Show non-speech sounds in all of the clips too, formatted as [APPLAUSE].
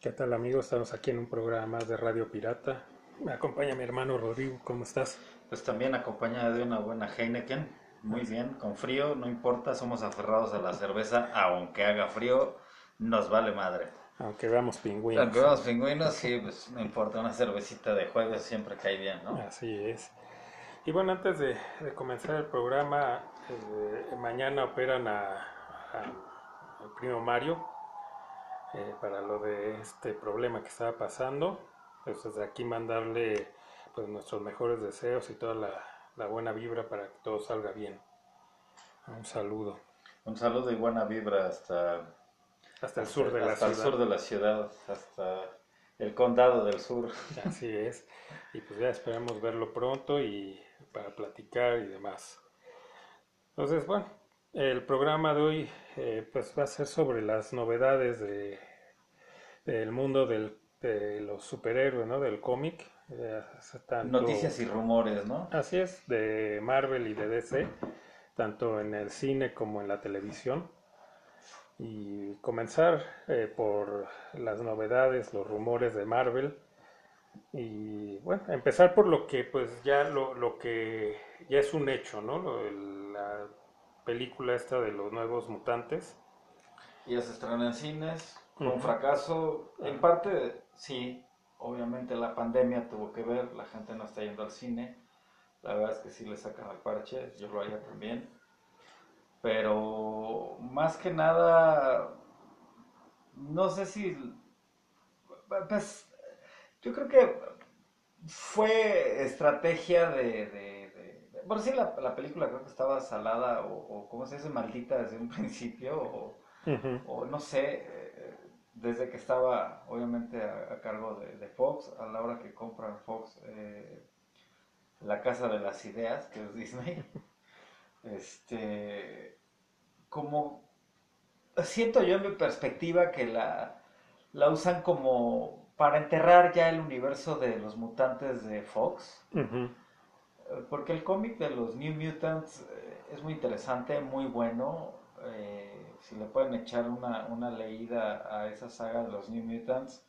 ¿Qué tal amigos? Estamos aquí en un programa de Radio Pirata. Me acompaña mi hermano Rodrigo, ¿cómo estás? Pues también acompañada de una buena Heineken, muy bien, con frío, no importa, somos aferrados a la cerveza, aunque haga frío, nos vale madre. Aunque veamos pingüinos. Aunque veamos pingüinos, sí, pues no importa, una cervecita de jueves siempre cae bien, ¿no? Así es. Y bueno, antes de, de comenzar el programa, eh, mañana operan a, a- al primo Mario eh, para lo de este problema que estaba pasando. Pues desde aquí mandarle pues nuestros mejores deseos y toda la, la buena vibra para que todo salga bien. Un saludo. Un saludo y buena vibra hasta, Hasta el sur de la hasta ciudad. el sur de la ciudad, hasta el condado del sur. Así es. Y pues ya esperamos verlo pronto y para platicar y demás. Entonces, bueno, el programa de hoy eh, pues va a ser sobre las novedades de, del mundo del, de los superhéroes, ¿no? Del cómic. Eh, tanto- Noticias y rumores, ¿no? Así es, de Marvel y de DC, tanto en el cine como en la televisión. Y comenzar eh, por las novedades, los rumores de Marvel. Y bueno, empezar por lo que pues ya lo, lo que ya es un hecho, ¿no? Lo de la película esta de los nuevos mutantes. Ya se estrenó en cines, fue un fracaso. En parte, sí, obviamente la pandemia tuvo que ver, la gente no está yendo al cine. La verdad es que sí le sacan al parche, yo lo haría también. Pero más que nada, no sé si. Pues yo creo que fue estrategia de- bueno, sí, la, la película creo que estaba salada o, o ¿cómo se dice? Maldita desde un [LAUGHS] principio. O, o no sé, eh, desde que estaba obviamente a, a cargo de, de Fox, a la hora que compran Fox eh, la casa de las ideas, que es Disney, [LAUGHS] este, como siento yo en mi perspectiva que la, la usan como para enterrar ya el universo de los mutantes de Fox. Eh, Porque el cómic de los New Mutants eh, es muy interesante, muy bueno. eh, si le pueden echar una, una leída a esa saga de los New Mutants,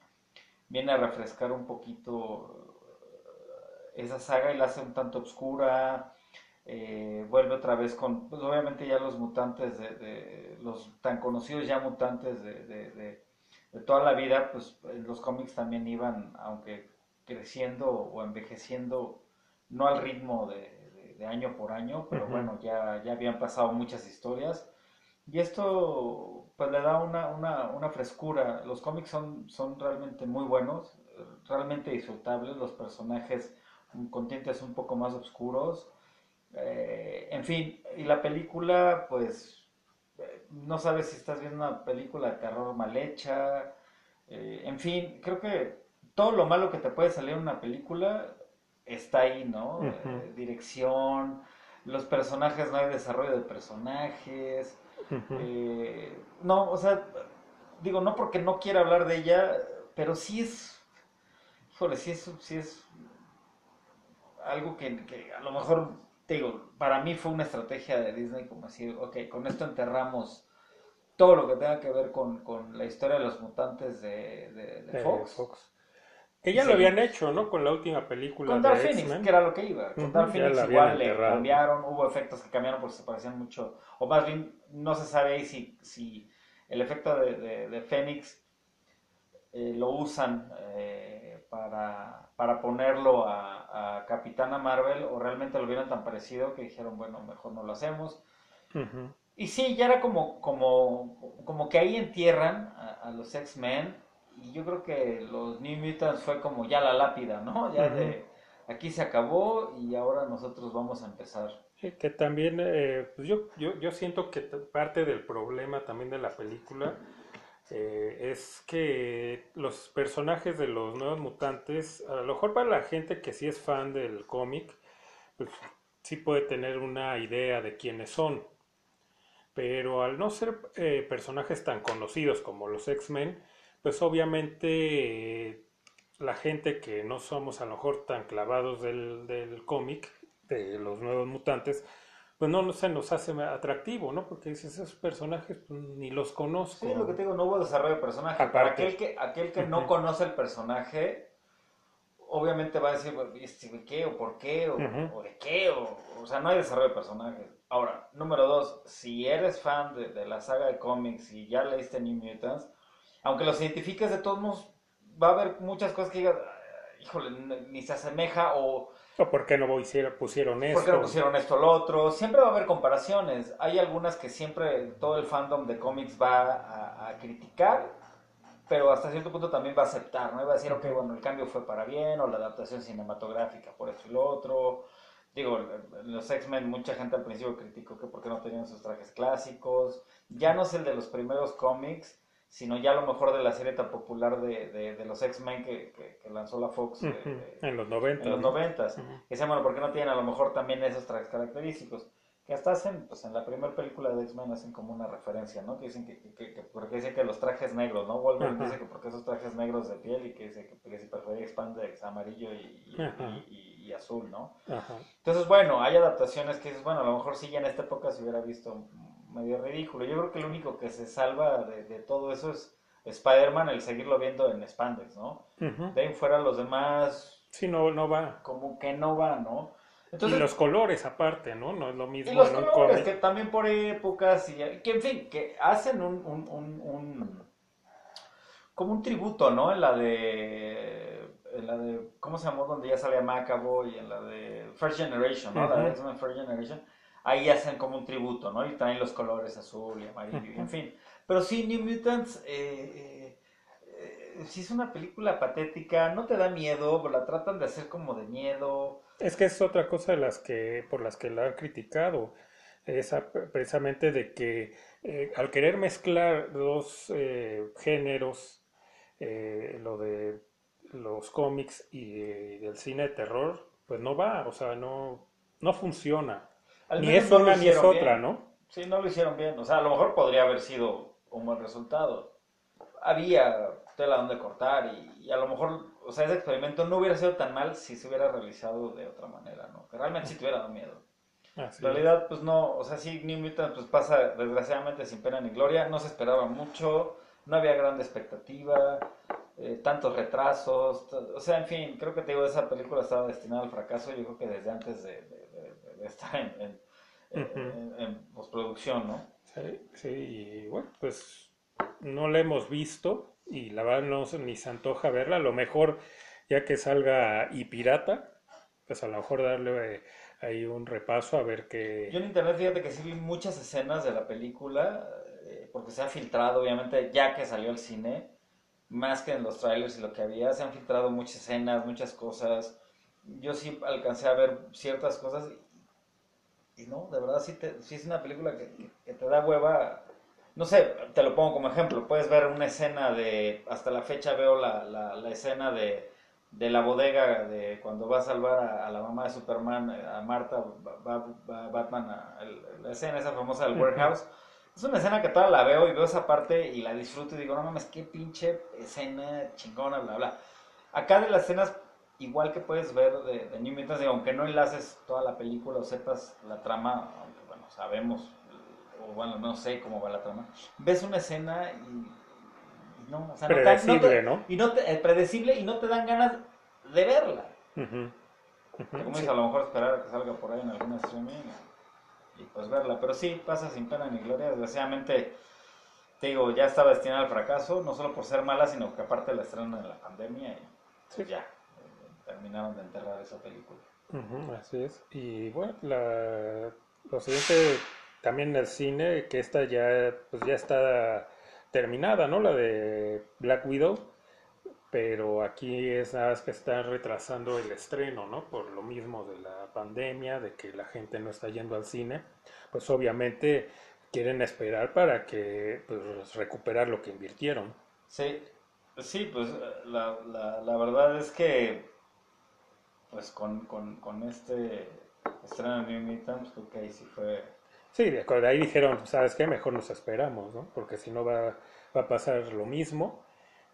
viene a refrescar un poquito eh, esa saga y la hace un tanto oscura. vuelve otra vez con, pues obviamente ya los mutantes de, de- los tan conocidos ya mutantes de, de- de- toda la vida, pues los cómics también iban, aunque creciendo o envejeciendo no al ritmo de, de- de año por año, pero bueno, ya, ya habían pasado muchas historias. Y esto pues le da una, una, una frescura. Los cómics son, son realmente muy buenos, realmente disfrutables, los personajes con tintes un poco más oscuros. Eh, en fin, y la película pues eh, no sabes si estás viendo una película de terror mal hecha. eh, en fin, creo que todo lo malo que te puede salir en una película está ahí, ¿no? Eh, dirección, los personajes, no hay desarrollo de personajes. Eh, no, o sea, digo, no porque no quiera hablar de ella, pero sí es, híjole, sí es, sí es algo que, que a lo mejor, te digo, para mí fue una estrategia de Disney como decir, ok, con esto enterramos todo lo que tenga que ver con, con la historia de los mutantes de, de- de Eh, Fox. Que ya Sí. lo habían hecho, ¿no? Con la última película Con de Dark Phoenix, que era lo que iba. Con Dark Phoenix igual le enterrado. cambiaron, hubo efectos que cambiaron porque se parecían mucho, o más bien no se sabe ahí si, si el efecto de, de, de Fénix eh, lo usan eh, para, para ponerlo a, a Capitana Marvel o realmente lo vieron tan parecido que dijeron, bueno, mejor no lo hacemos. Ujú. Y sí, ya era como, como, como que ahí entierran a, a los X-Men. Y yo creo que los New Mutants fue como ya la lápida, ¿no? Ya de aquí se acabó y ahora nosotros vamos a empezar. Sí, que también, eh, pues yo, yo, yo siento que parte del problema también de la película eh, es que los personajes de los nuevos mutantes, a lo mejor para la gente que sí es fan del cómic, pues sí puede tener una idea de quiénes son. Pero al no ser eh, personajes tan conocidos como los X-Men, pues obviamente eh, la gente que no somos a lo mejor tan clavados del, del cómic, de los nuevos mutantes, pues no se nos hace atractivo, ¿no? Porque dices, esos personajes pues, ni los conozco. Sí, lo que te digo, no hubo desarrollo de personaje. Para aquel que, aquel que no conoce el personaje, obviamente va a decir, ¿de qué? ¿O por qué? ¿O, de qué? O, o, sea, no hay desarrollo de personaje. Ahora, número dos, si eres fan de, de la saga de cómics y ya leíste New Mutants, aunque los identifiques de todos modos, va a haber muchas cosas que digas, híjole, ni se asemeja o... ¿O por qué no pusieron esto? ¿Por qué no pusieron esto o lo otro? Siempre va a haber comparaciones. Hay algunas que siempre todo el fandom de cómics va a, criticar, pero hasta cierto punto también va a aceptar, ¿no? va a decir, ok, bueno, el cambio fue para bien, o la adaptación cinematográfica por esto y lo otro. Digo, los X-Men, mucha gente al principio criticó que por qué no tenían sus trajes clásicos. Ya no es el de los primeros cómics, sino ya a lo mejor de la serie tan popular de, de, los X-Men que, que, lanzó la Fox en los 90. En los 90. Que se bueno, ¿por qué no tienen a lo mejor también esos trajes característicos? Que hasta hacen, pues en la primera película de X-Men hacen como una referencia, ¿no? Que dicen que, que, porque dicen que los trajes negros, ¿no? Wolverine dice que porque esos trajes negros de piel y que dice que, si prefería expandex amarillo y, y, azul, ¿no? Entonces, bueno, hay adaptaciones que dices, bueno, a lo mejor sí ya en esta época se hubiera visto medio ridículo. Yo creo que el único que se salva de, todo eso es Spider-Man, el seguirlo viendo en Spandex, ¿no? De ahí fuera los demás... Sí, no, no va. Como que no va, ¿no? Entonces, y los colores aparte, ¿no? No es lo mismo. Y los colores, que también por épocas, y que en fin, que hacen un, un, un, como un tributo, ¿no? En la de, en la de, ¿cómo se llamó? Donde ya salía Macabo y en la de First Generation, ¿no? La de X-Men First Generation ahí hacen como un tributo, ¿no? Y traen los colores azul y amarillo, en fin. Pero sí, New Mutants, eh, eh, sí es una película patética, no te da miedo, la tratan de hacer como de miedo. Es que es otra cosa de las que, por las que la han criticado, esa, precisamente de que eh, al querer mezclar dos géneros, lo de los cómics y del cine de terror, pues no va, o sea, no, no funciona ni es una ni es otra, ¿no? Sí, no lo hicieron bien. O sea, a lo mejor podría haber sido un buen resultado. Había tela donde cortar y, a lo mejor, o sea, ese experimento no hubiera sido tan mal si se hubiera realizado de otra manera, ¿no? Que realmente sí tuviera dado miedo. [LAUGHS] en realidad, pues no, o sea, sí, New Mutant pues pasa desgraciadamente sin pena ni gloria, no se esperaba mucho, no había gran expectativa, eh, tantos retrasos, o sea, en fin, creo que te digo, esa película estaba destinada al fracaso, yo creo que desde antes de está en, en, postproducción, ¿no? Sí, sí, y bueno, pues no la hemos visto y la verdad no ni se antoja verla, a lo mejor ya que salga y pirata, pues a lo mejor darle eh, ahí un repaso a ver qué... Yo en internet fíjate que sí vi muchas escenas de la película, eh, porque se ha filtrado obviamente ya que salió al cine, más que en los trailers y lo que había, se han filtrado muchas escenas, muchas cosas. Yo sí alcancé a ver ciertas cosas y no, de verdad sí, te, es una película que, te da hueva. No sé, te lo pongo como ejemplo. Puedes ver una escena de. Hasta la fecha veo la, la, escena de, de, la bodega de cuando va a salvar a, la mamá de Superman, a Marta, va, Batman, a, la escena esa famosa del warehouse. Es una escena que toda la veo y veo esa parte y la disfruto y digo, no mames, qué pinche escena chingona, bla, bla. Acá de las escenas igual que puedes ver de, de New Mutants, aunque no enlaces toda la película o sepas la trama, aunque bueno, sabemos, o bueno, no sé cómo va la trama, ves una escena y, no, o sea, predecible, no, Y no te, predecible y no te dan ganas de verla. Como dices, a lo mejor esperar a que salga por ahí en alguna streaming y, pues verla, pero sí, pasa sin pena ni gloria, desgraciadamente te digo, ya estaba destinada al fracaso, no solo por ser mala, sino que aparte la estrenan en la pandemia y pues ya, terminaron de enterrar esa película. así es. Y bueno, la, lo siguiente también en el cine, que esta ya, pues ya está terminada, ¿no? La de Black Widow. Pero aquí es nada más que está retrasando el estreno, ¿no? Por lo mismo de la pandemia, de que la gente no está yendo al cine. Pues obviamente quieren esperar para que pues, recuperar lo que invirtieron. Sí, sí, pues la, la, la verdad es que pues con, con, con este estreno de New Mutants, creo que ahí sí fue... Sí, de acuerdo, ahí dijeron, ¿sabes qué? Mejor nos esperamos, ¿no? Porque si no va, va a pasar lo mismo,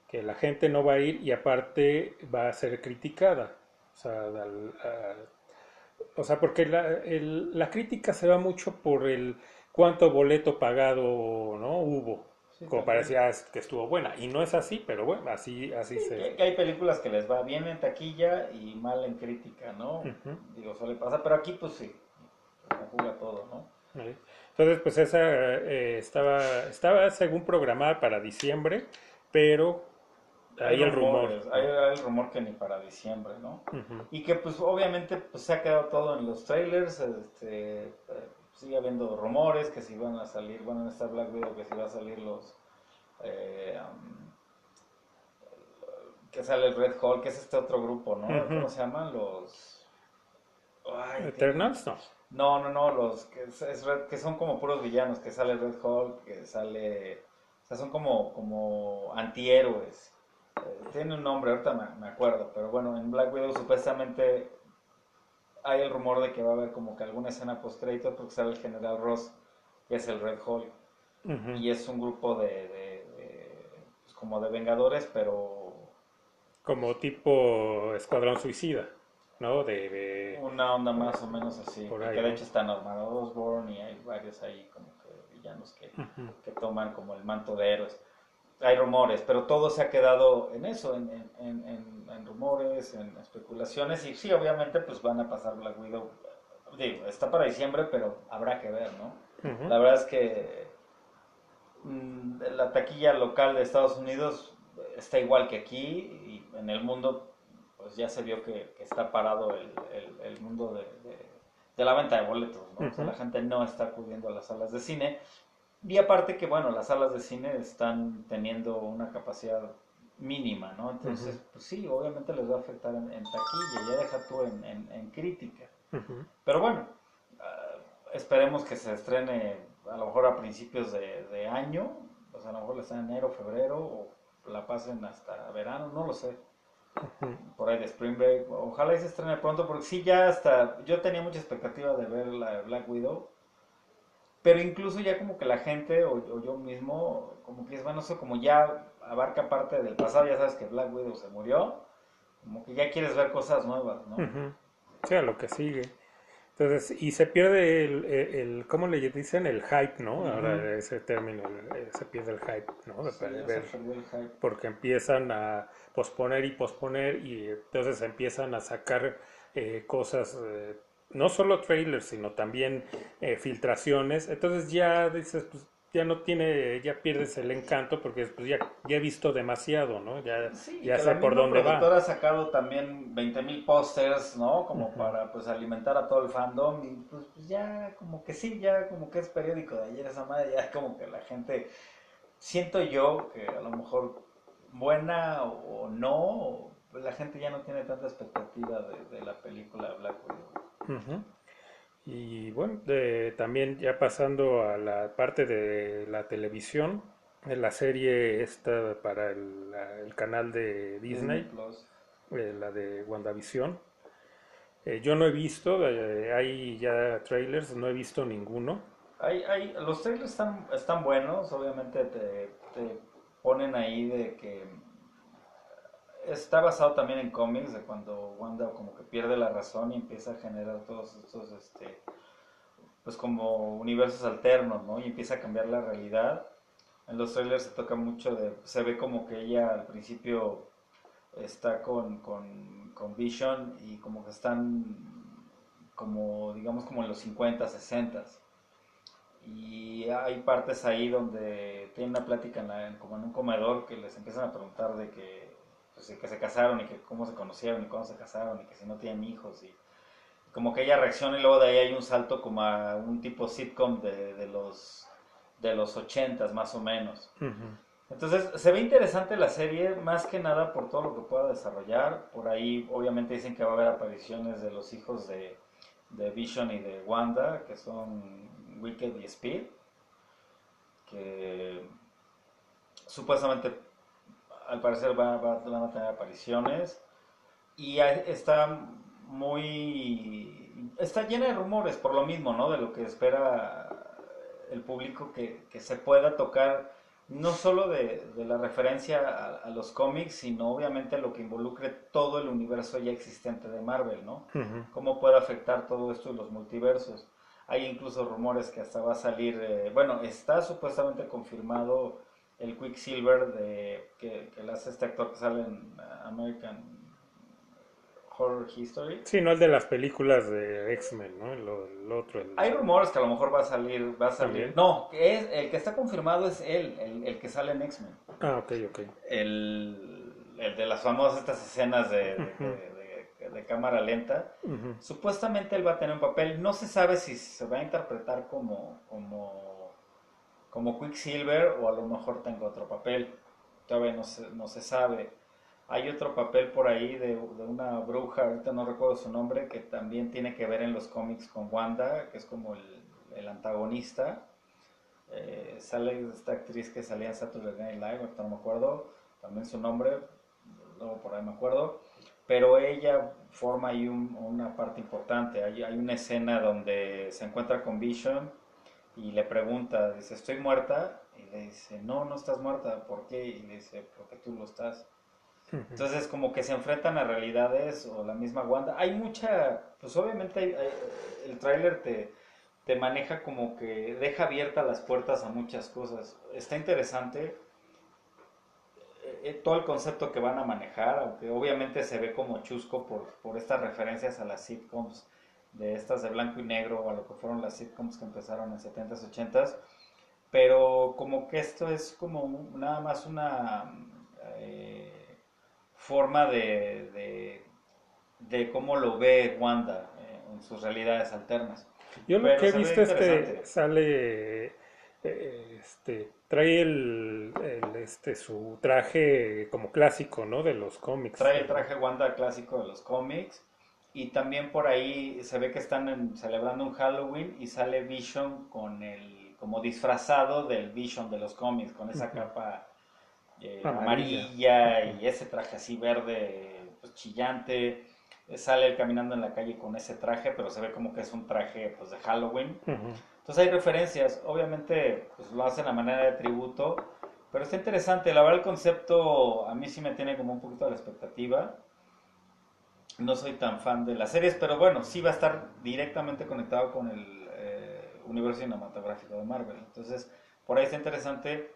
que la gente no va a ir y aparte va a ser criticada. O sea, O sea, porque la, el- la crítica se va mucho por el cuánto boleto pagado no hubo. Sí, Como parecía que estuvo buena. Y no es así, pero bueno, así, así Sí, se... que, hay películas que les va bien en taquilla y mal en crítica, ¿no? Ujú. Digo, suele pasar, pero aquí pues sí, conjuga todo, ¿no? Entonces, pues esa eh, estaba, estaba según programada para diciembre, pero hay el rumor. Hay, hay el rumor que ni para diciembre, ¿no? Y que pues obviamente pues, se ha quedado todo en los trailers, este, eh, sigue habiendo rumores que si van a salir, bueno, en esta Black Widow que si va a salir los... eh, um, que sale el Red Hulk, que es este otro grupo, ¿no? ¿Cómo se llaman? Los... Ay, Eternals, no. No, no, no, los que, es- es Red- que son como puros villanos, que sale Red Hulk, que sale... O sea, son como, como antihéroes. Eh, tiene un nombre, ahorita me, me acuerdo, pero bueno, en Black Widow supuestamente hay el rumor de que va a haber como que alguna escena post crédito porque sale el General Ross, que es el Red Hulk, y es un grupo de, de- de, pues, como de vengadores, pero Como tipo Escuadrón Suicida, ¿no? De, de- una onda más o menos así, Por que de hecho está Norman Osborn y hay varios ahí como que villanos que, que toman como el manto de héroes. Hay rumores, pero todo se ha quedado en eso, en, en- en- en- rumores, en especulaciones, y sí, obviamente pues van a pasar Black Widow. Digo, está para diciembre, pero habrá que ver, ¿no? La verdad es que mm, la taquilla local de Estados Unidos está igual que aquí, y en el mundo pues ya se vio que, que está parado el, el- el mundo de, de- de la venta de boletos, ¿no? O sea, la gente no está acudiendo a las salas de cine. Y aparte que, bueno, las salas de cine están teniendo una capacidad mínima, ¿no? Entonces, pues sí, obviamente les va a afectar en, en taquilla, ya deja tú en, en- en crítica. Pero bueno, ah, esperemos que se estrene a lo mejor a principios de, de año, o sea, a lo mejor la está en enero, febrero, o la pasen hasta verano, no lo sé, por ahí de Spring Break. Ojalá y se estrene pronto, porque sí, ya hasta, yo tenía mucha expectativa de ver la Black Widow, pero incluso ya como que la gente, o, o yo mismo, como que es, bueno, eso como ya abarca parte del pasado, ya sabes que Black Widow se murió, como que ya quieres ver cosas nuevas, ¿no? Ujú. Sí, a lo que sigue. Entonces, y se pierde el, el, el- ¿cómo le dicen? El hype, ¿no? Ahora ese término, el- se pierde el hype, ¿no? De Sí, se ver, perdió el hype. porque empiezan a posponer y posponer y entonces empiezan a sacar eh, cosas, eh, no solo trailers, sino también eh, filtraciones. Entonces ya dices, pues ya no tiene, ya pierdes el encanto porque pues ya, ya he visto demasiado, ¿no? Ya, Sí, ya sé la por dónde va. ha sacado también 20.000 pósters, ¿no? Como para pues alimentar a todo el fandom y pues, pues, ya como que sí, ya como que es periódico de ayer esa madre, ya como que la gente, siento yo que a lo mejor buena o, o no, pues la gente ya no tiene tanta expectativa de, de la película Black Widow. Ujú. Y bueno, de- también ya pasando a la parte de la televisión, de la serie esta para el, la- el canal de Disney, Plus. eh, la de WandaVision. Eh, yo no he visto, eh, hay ya trailers, no he visto ninguno. Hay, hay, los trailers están, están buenos, obviamente te, te ponen ahí de que está basado también en cómics, de cuando Wanda como que pierde la razón y empieza a generar todos estos, este, pues como universos alternos, ¿no? Y empieza a cambiar la realidad. En los trailers se toca mucho de, se ve como que ella al principio está con, con, con Vision y como que están como, digamos, como en los 50, 60 y hay partes ahí donde tienen una plática en la- como en un comedor que les empiezan a preguntar de que, pues, que se casaron y que cómo se conocieron y cuándo se casaron y que si no tienen hijos y como que ella reacciona y luego de ahí hay un salto como a un tipo sitcom de, de los de los ochentas más o menos. Ujú. Entonces, se ve interesante la serie, más que nada por todo lo que pueda desarrollar. Por ahí, obviamente, dicen que va a haber apariciones de los hijos de, de Vision y de Wanda, que son Wicked y Speed, que supuestamente, al parecer, va- va- van a tener apariciones. Y está muy... está llena de rumores, por lo mismo, ¿no? De lo que espera el público que, que se pueda tocar no solo de, de la referencia a, a los cómics, sino obviamente lo que involucre todo el universo ya existente de Marvel, ¿no? Cómo puede afectar todo esto en los multiversos. Hay incluso rumores que hasta va a salir, eh, bueno, está supuestamente confirmado el Quicksilver de, que, que le hace este actor que sale en American Horror History. Sí, no el de las películas de X-Men, ¿no? El, el otro. El... Hay rumores que a lo mejor va a salir, va a salir. ¿También? No, es, el que está confirmado es él, el, el que sale en X-Men. Ah, ok, ok. El, el de las famosas estas escenas de, de- cámara lenta. Supuestamente él va a tener un papel, no se sabe si se va a interpretar como, como, como Quicksilver o a lo mejor tenga otro papel. Todavía no se, no se sabe. Hay otro papel por ahí de, de una bruja, ahorita no recuerdo su nombre, que también tiene que ver en los cómics con Wanda, que es como el, el antagonista. Eh, sale esta actriz que salía en Saturday Night Live, ahorita no me acuerdo, también su nombre, luego por ahí me acuerdo pero ella forma ahí un- una parte importante. Hay, hay una escena donde se encuentra con Vision y le pregunta, dice, ¿estoy muerta? Y le dice, no, no estás muerta, ¿por qué? Y le dice, porque tú lo estás. Entonces como que se enfrentan a realidades o la misma Wanda. Hay mucha, pues obviamente hay- hay- el tráiler te, te maneja como que deja abiertas las puertas a muchas cosas. Está interesante eh, eh, todo el concepto que van a manejar, aunque obviamente se ve como chusco por, por estas referencias a las sitcoms de estas de blanco y negro o a lo que fueron las sitcoms que empezaron en 70s, 80s, pero como que esto es como nada más una eh, forma de, de, de cómo lo ve Wanda eh, en sus realidades alternas. Yo lo Pero que he visto es que sale, eh, este, trae el, el, este, su traje como clásico, ¿no? De los cómics. Trae el traje Wanda clásico de los cómics. Y también por ahí se ve que están en- celebrando un Halloween y sale Vision con el, como disfrazado del Vision de los cómics, con esa capa eh, Amarilla. amarilla y ese traje así verde, pues, chillante. Eh, Sale él caminando en la calle con ese traje, pero se ve como que es un traje pues, de Halloween. Entonces hay referencias, obviamente pues lo hacen a manera de tributo, pero está interesante, la verdad el concepto a mí sí me tiene como un poquito a la expectativa. No soy tan fan de las series, pero bueno, sí va a estar directamente conectado con el eh, universo cinematográfico de Marvel. Entonces, por ahí está interesante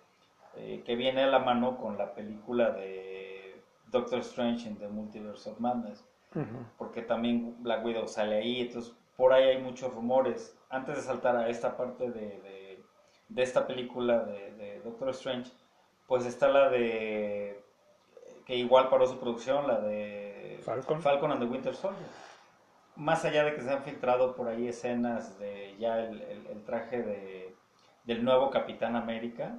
eh, que viene a la mano con la película de Doctor Strange in the Multiverse of Madness porque también Black Widow sale ahí, entonces por ahí hay muchos rumores. Antes de saltar a esta parte de, de, de esta película de, de Doctor Strange, pues está la de, que igual paró su producción, la de Falcon. Falcon and the Winter Soldier. Más allá de que se han filtrado por ahí escenas de ya el, el- el traje de, del nuevo Capitán América,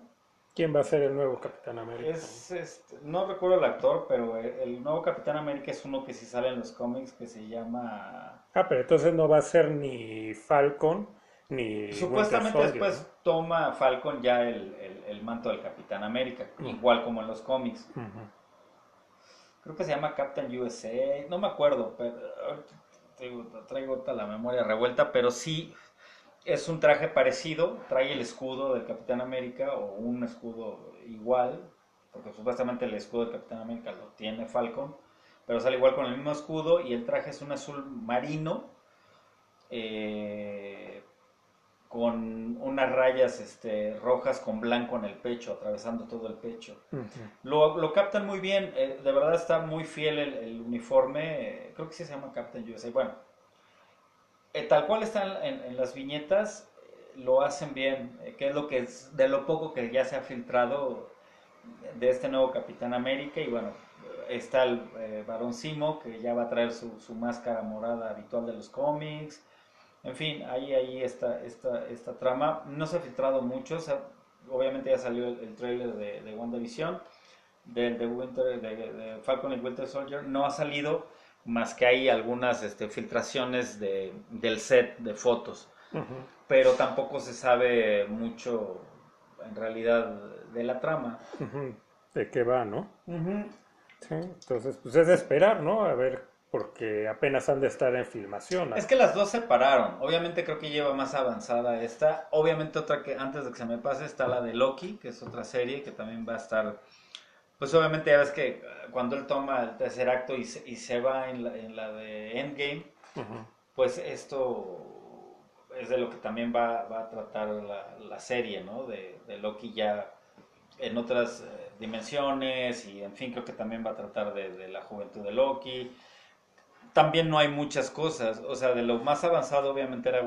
¿Quién va a ser el nuevo Capitán América? es, este, no recuerdo el actor, pero el, el nuevo Capitán América es uno que sí sale en los cómics que se llama... Ah, pero entonces no va a ser ni Falcon ni Supuestamente Soldier, después toma Falcon ya el, el- el manto del Capitán América, igual como en los cómics. Ujú. Creo que se llama Captain USA, no me acuerdo, pero ahorita traigo, traigo la memoria revuelta, pero sí es un traje parecido, trae el escudo del Capitán América o un escudo igual, porque supuestamente el escudo del Capitán América lo tiene Falcon, pero sale igual con el mismo escudo y el traje es un azul marino eh, con unas rayas este, rojas con blanco en el pecho, atravesando todo el pecho. Ujú. Lo, lo captan muy bien, eh, de verdad está muy fiel el, el uniforme, eh, creo que sí se llama Captain USA. Bueno, eh, tal cual está en, en las viñetas, eh, lo hacen bien, eh, que es lo que es, de lo poco que ya se ha filtrado de este nuevo Capitán América. Y bueno, eh, está el eh, Barón Simo, que ya va a traer su, su máscara morada habitual de los cómics. En fin, ahí, ahí está esta, esta trama. No se ha filtrado mucho, o sea, obviamente ya salió el, el trailer de, de WandaVision, del de, Winter, de, de Falcon y Winter Soldier. No ha salido más que hay algunas este, filtraciones de, del set de fotos, pero tampoco se sabe mucho en realidad de la trama. ¿De qué va, no? Sí, entonces, pues es de esperar, ¿no? A ver porque apenas han de estar en filmación. Es que las dos se pararon. Obviamente creo que lleva más avanzada esta. Obviamente otra que antes de que se me pase está la de Loki, que es otra serie que también va a estar... Pues obviamente ya ves que eh, cuando él toma el tercer acto y se, y se va en la, en la de Endgame, pues esto es de lo que también va, va a tratar la, la serie, ¿no? De, de, Loki ya en otras eh, dimensiones y en fin creo que también va a tratar de, de la juventud de Loki también no hay muchas cosas. O sea, de lo más avanzado obviamente era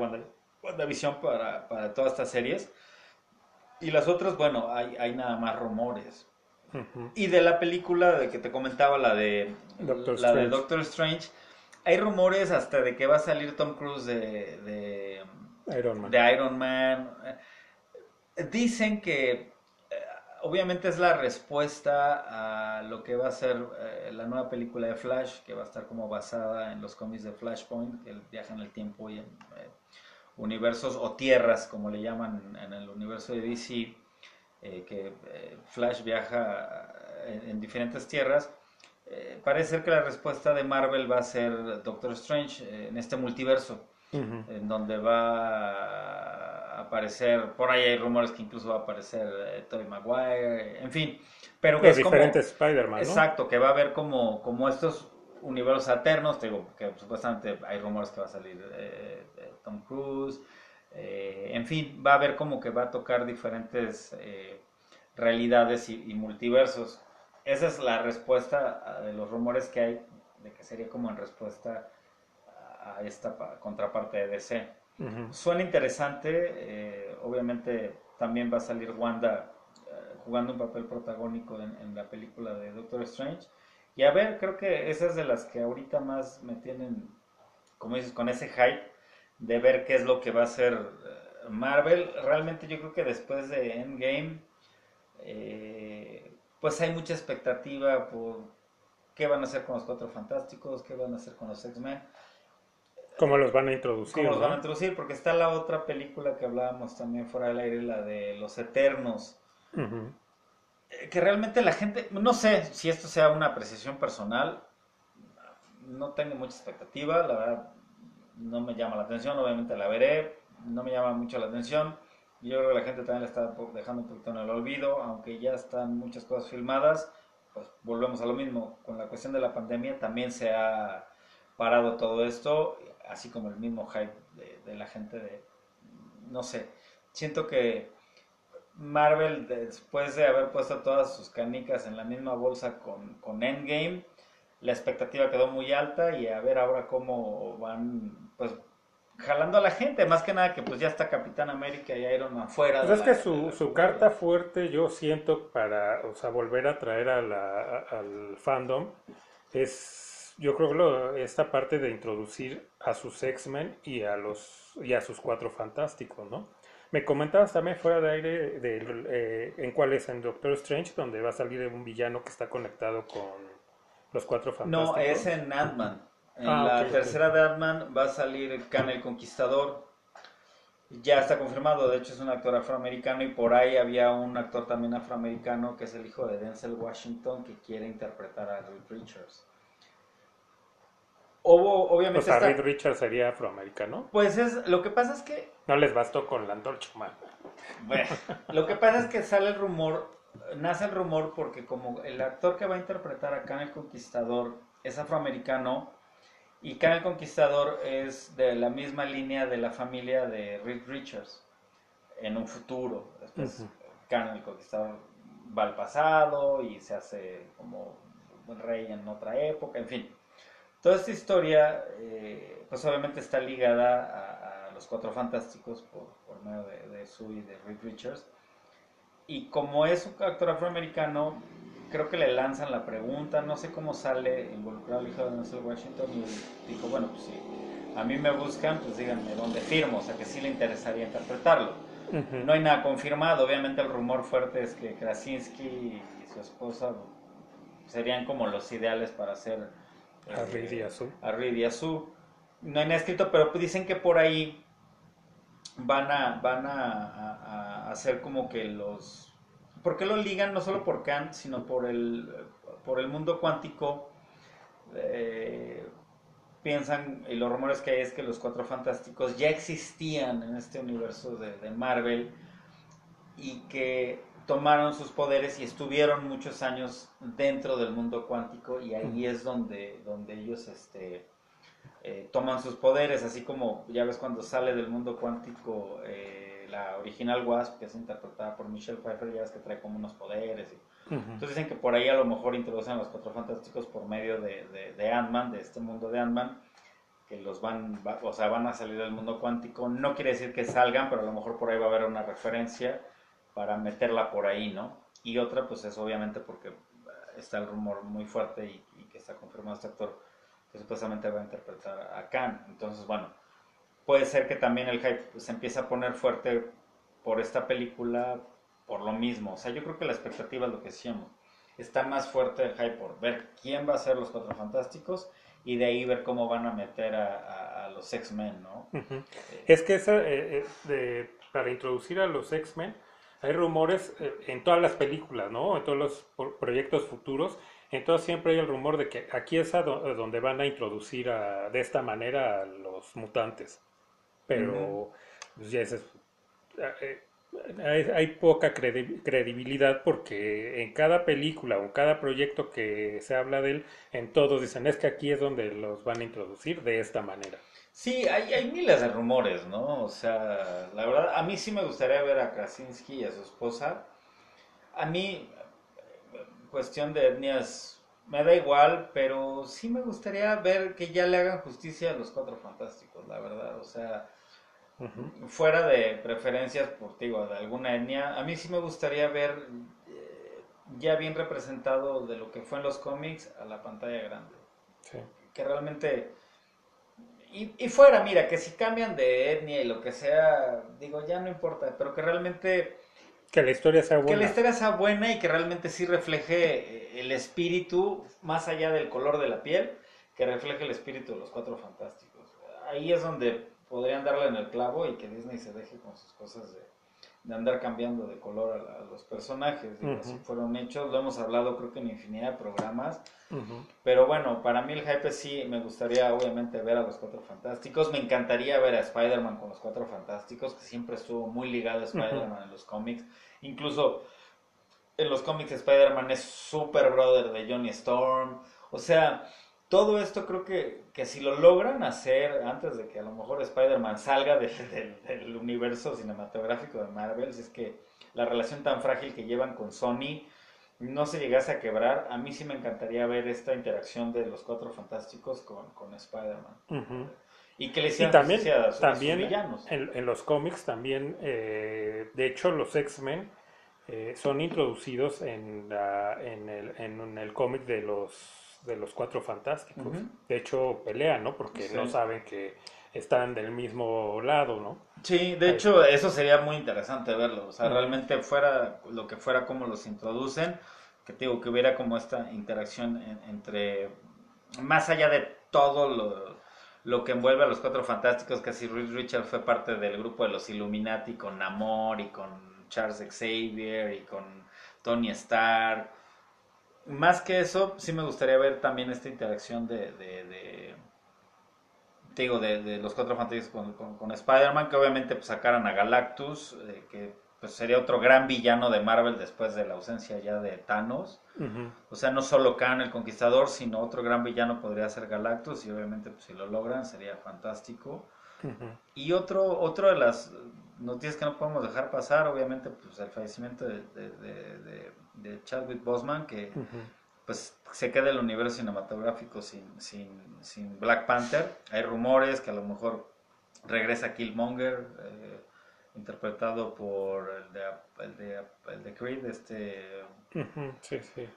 WandaVision para, para todas estas series. Y las otras, bueno, hay, hay nada más rumores. Y de la película de que te comentaba, la de Doctor, la Strange. de Doctor Strange, hay rumores hasta de que va a salir Tom Cruise de, de, Iron Man. De Iron Man. Dicen que obviamente es la respuesta a lo que va a ser eh, la nueva película de Flash, que va a estar como basada en los cómics de Flashpoint, el viaja en el tiempo y en eh, universos o tierras, como le llaman en el universo de DC, eh, que Flash viaja en, diferentes tierras. parece ser que la respuesta de Marvel va a ser Doctor Strange en este multiverso, en donde va aparecer, por ahí hay rumores que incluso va a aparecer eh, Tobey Maguire, en fin. Pero que Los diferentes Spider-Man, Exacto, que va a haber como, como estos universos alternos, te digo, que supuestamente hay rumores que va a salir eh, eh, Tom Cruise, en fin, va a haber como que va a tocar diferentes realidades y, multiversos. Esa es la respuesta de los rumores que hay, de que sería como en respuesta a esta contraparte de DC. Suena interesante, eh, obviamente también va a salir Wanda eh, jugando un papel protagónico en, la película de Doctor Strange. Y a ver, creo que esas de las que ahorita más me tienen, como dices, con ese hype de ver qué es lo que va a hacer eh, Marvel. Realmente yo creo que después de Endgame, pues hay mucha expectativa por qué van a hacer con los Cuatro Fantásticos, qué van a hacer con los X-Men. ¿Cómo los van a introducir? ¿Cómo los van a introducir? Porque está la otra película que hablábamos también fuera del aire, la de Los Eternos. Eh, que realmente la gente, no sé si esto sea una apreciación personal, no tengo mucha expectativa, la verdad no me llama la atención, obviamente la veré, no me llama mucho la atención. Yo creo que la gente también la está dejando un poquito en el olvido, aunque ya están muchas cosas filmadas, pues volvemos a lo mismo. Con la cuestión de la pandemia también se ha parado todo esto así como el mismo hype de, la gente de, no sé, siento que Marvel después de haber puesto todas sus canicas en la misma bolsa con, con Endgame, la expectativa quedó muy alta y a ver ahora cómo van, pues jalando a la gente, más que nada que pues ya está Capitán América y Iron Man fuera. Pues es que su, su carta fuerte yo siento para, o sea, volver a traer a la, al fandom es yo creo que esta parte de introducir a sus X-Men y a los y a sus cuatro fantásticos, ¿no? Me comentabas también fuera de aire de, eh, en cuál es en Doctor Strange, donde va a salir un villano que está conectado con los cuatro fantásticos. No, es en Ant-Man. En ah, la tercera de Ant-Man va a salir Khan el Conquistador. Ya está confirmado, de hecho es un actor afroamericano y por ahí había un actor también afroamericano que es el hijo de Denzel Washington que quiere interpretar a Reed Richards obviamente. O sea, Reed Richards sería afroamericano. Pues es, lo que pasa es que. No les bastó con la antorcha humana. Bueno, lo que pasa es que sale el rumor, nace el rumor porque como el actor que va a interpretar a Khan el Conquistador es afroamericano y Khan el Conquistador es de la misma línea de la familia de Reed Richards en un futuro. Después Khan el Conquistador va al pasado y se hace como rey en otra época, en fin. Toda esta historia, eh, pues obviamente está ligada a, los Cuatro Fantásticos por, medio de, Sue y de Rick Richards. Y como es un actor afroamericano, creo que le lanzan la pregunta, no sé cómo sale involucrado el hijo de Denzel Washington y dijo, bueno, pues si a mí me buscan, pues díganme dónde firmo, o sea que sí le interesaría interpretarlo. No hay nada confirmado, obviamente el rumor fuerte es que Krasinski y su esposa serían como los ideales para hacer a Su. No hay nada escrito, pero dicen que por ahí van a, van a, hacer como que los... ¿Por qué lo ligan no solo por Kant, sino por el, por el mundo cuántico? Eh, piensan, y los rumores que hay es que los Cuatro Fantásticos ya existían en este universo de, de Marvel y que tomaron sus poderes y estuvieron muchos años dentro del mundo cuántico y ahí es donde, donde ellos este, eh, toman sus poderes, así como ya ves cuando sale del mundo cuántico eh, la original Wasp, que es interpretada por Michelle Pfeiffer, ya ves que trae como unos poderes. Y, Entonces dicen que por ahí a lo mejor introducen a los Cuatro Fantásticos por medio de, de, de Ant-Man, de este mundo de Ant-Man, que los van, o sea, van a salir del mundo cuántico. No quiere decir que salgan, pero a lo mejor por ahí va a haber una referencia para meterla por ahí, ¿no? Y otra, pues es obviamente porque eh, está el rumor muy fuerte y, y que está confirmado este actor que supuestamente va a interpretar a Khan. Entonces, bueno, puede ser que también el hype se empiece a poner fuerte por esta película por lo mismo. O sea, yo creo que la expectativa es lo que decíamos. Está más fuerte el hype por ver quién va a ser los Cuatro Fantásticos y de ahí ver cómo van a meter a, a, a los X-Men, ¿no? Uh -huh. Es que esa, eh, eh, de, para introducir a los X-Men, hay rumores eh, en todas las películas, ¿no? En todos los proyectos futuros. Entonces siempre hay el rumor de que aquí es a do donde van a introducir a, de esta manera a los mutantes. Pero uh -huh. pues ya es, eh, hay, hay, poca credi credibilidad porque en cada película o en cada proyecto que se habla de él, en todos dicen es que aquí es donde los van a introducir de esta manera. Sí, hay, hay miles de rumores, ¿no? O sea, la verdad, a mí sí me gustaría ver a Krasinski y a su esposa. A mí, cuestión de etnias, me da igual, pero sí me gustaría ver que ya le hagan justicia a los cuatro fantásticos, la verdad. O sea, uh -huh. fuera de preferencias por, digo, de alguna etnia, a mí sí me gustaría ver eh, ya bien representado de lo que fue en los cómics a la pantalla grande. Sí. Que realmente y, y, fuera, mira, que si cambian de etnia y lo que sea, digo, ya no importa, pero que realmente... Que la historia sea buena. Que la historia sea buena y que realmente sí refleje el espíritu, más allá del color de la piel, que refleje el espíritu de los cuatro fantásticos. Ahí es donde podrían darle en el clavo y que Disney se deje con sus cosas de, de andar cambiando de color a, la, a los personajes, digo, uh -huh. así fueron hechos, lo hemos hablado creo que en infinidad de programas, uh -huh. pero bueno, para mí el hype sí, me gustaría obviamente ver a los Cuatro Fantásticos, me encantaría ver a Spider-Man con los Cuatro Fantásticos, que siempre estuvo muy ligado a Spider-Man uh -huh. en los cómics, incluso en los cómics Spider-Man es super brother de Johnny Storm, o sea, todo esto creo que, que si lo logran hacer antes de que a lo mejor Spider-Man salga de, de, del universo cinematográfico de Marvel, si es que la relación tan frágil que llevan con Sony no se llegase a quebrar, a mí sí me encantaría ver esta interacción de los cuatro fantásticos con, con Spider-Man. Uh -huh. Y que le hicieran también, a, sus, también a villanos. En, en, los cómics también, eh, de hecho, los X-Men eh, son introducidos en, la, en el, en el cómic de los de los cuatro fantásticos. Uh -huh. De hecho, pelean, ¿no? Porque sí. no saben que están del mismo lado, ¿no? Sí, de Ahí. hecho, eso sería muy interesante verlo. O sea, uh -huh. realmente fuera lo que fuera como los introducen, que digo, que hubiera como esta interacción en, entre, más allá de todo lo, lo, que envuelve a los cuatro fantásticos, que si Reed Richard fue parte del grupo de los Illuminati con Namor y con Charles Xavier y con Tony Stark más que eso, sí me gustaría ver también esta interacción de, de, de digo, de, de, los cuatro fantásticos con, con, con Spider-Man, que obviamente pues, sacaran a Galactus, eh, que pues, sería otro gran villano de Marvel después de la ausencia ya de Thanos. Uh -huh. O sea, no solo Khan el Conquistador, sino otro gran villano podría ser Galactus, y obviamente pues, si lo logran sería fantástico. Uh -huh. Y otro, otro de las noticias que no podemos dejar pasar, obviamente, pues el fallecimiento de, de, de, de Chadwick Boseman, que uh -huh. pues se queda el universo cinematográfico sin, sin, sin, Black Panther. Hay rumores que a lo mejor regresa Killmonger, eh, interpretado por el de, el de, el de Creed, este... Uh -huh. Sí, sí.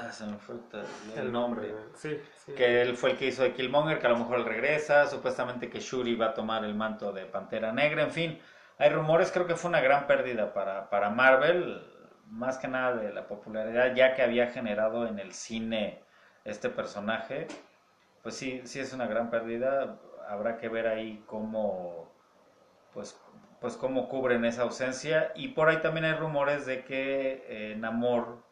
Ah, se me fue el, el nombre. Sí, sí. Que él fue el que hizo de Killmonger, que a lo mejor él regresa. Supuestamente que Shuri va a tomar el manto de Pantera Negra. En fin, hay rumores. Creo que fue una gran pérdida para, para Marvel. Más que nada de la popularidad ya que había generado en el cine este personaje. Pues sí, sí es una gran pérdida. Habrá que ver ahí cómo, pues, pues cómo cubren esa ausencia. Y por ahí también hay rumores de que eh, Namor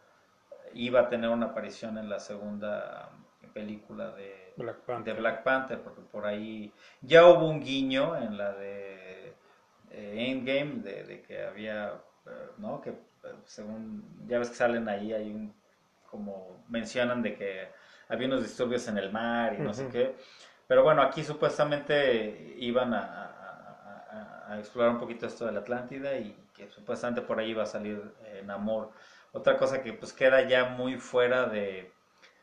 iba a tener una aparición en la segunda película de, Black Panther. de Black Panther, porque por ahí ya hubo un guiño en la de eh, Endgame, de, de que había, eh, ¿no? Que según, ya ves que salen ahí, hay un, como mencionan de que había unos disturbios en el mar y no sé qué. Pero bueno, aquí supuestamente iban a, a- a- a explorar un poquito esto de la Atlántida y que supuestamente por ahí iba a salir eh, Namor. Otra cosa que pues queda ya muy fuera de,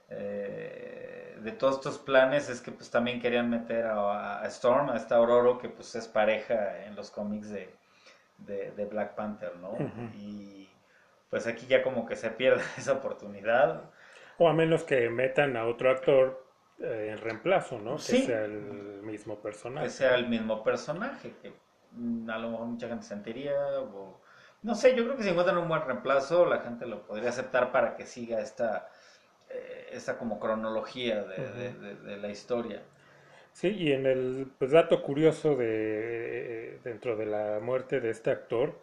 eh, de todos estos planes es que pues también querían meter a, Storm, a esta Aurora que pues es pareja en los cómics de, de, de Black Panther, ¿no? Y pues aquí ya como que se pierde [LAUGHS] esa oportunidad. O a menos que metan a otro actor eh, en reemplazo, ¿no? Que Sí. sea el mismo personaje. que sea el mismo personaje, que mm, a lo mejor mucha gente sentiría, o no sé, yo creo que si encuentran un buen reemplazo, la gente lo podría aceptar para que siga esta, eh, esta como cronología de- de la historia. Sí, y en el pues, dato curioso de eh, dentro de la muerte de este actor,